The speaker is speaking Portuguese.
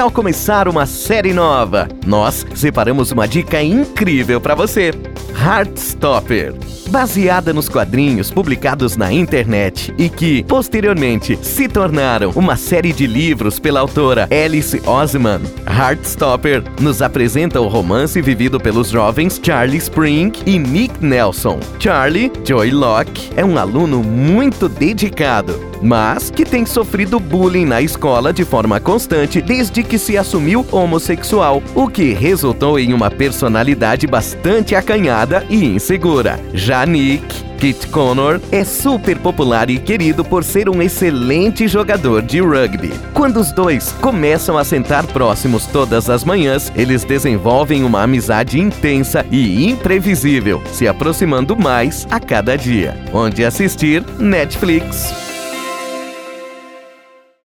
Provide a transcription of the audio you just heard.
tal começar uma série nova? Nós separamos uma dica incrível para você. Heartstopper. Baseada nos quadrinhos publicados na internet e que, posteriormente, se tornaram uma série de livros pela autora Alice Osman, Heartstopper nos apresenta o romance vivido pelos jovens Charlie Spring e Nick Nelson. Charlie, Joy Locke, é um aluno muito dedicado, mas que tem sofrido bullying na escola de forma constante desde que se assumiu homossexual, o que resultou em uma personalidade bastante acanhada e insegura. Já Nick, Kit Connor é super popular e querido por ser um excelente jogador de rugby. Quando os dois começam a sentar próximos todas as manhãs, eles desenvolvem uma amizade intensa e imprevisível, se aproximando mais a cada dia. Onde assistir Netflix.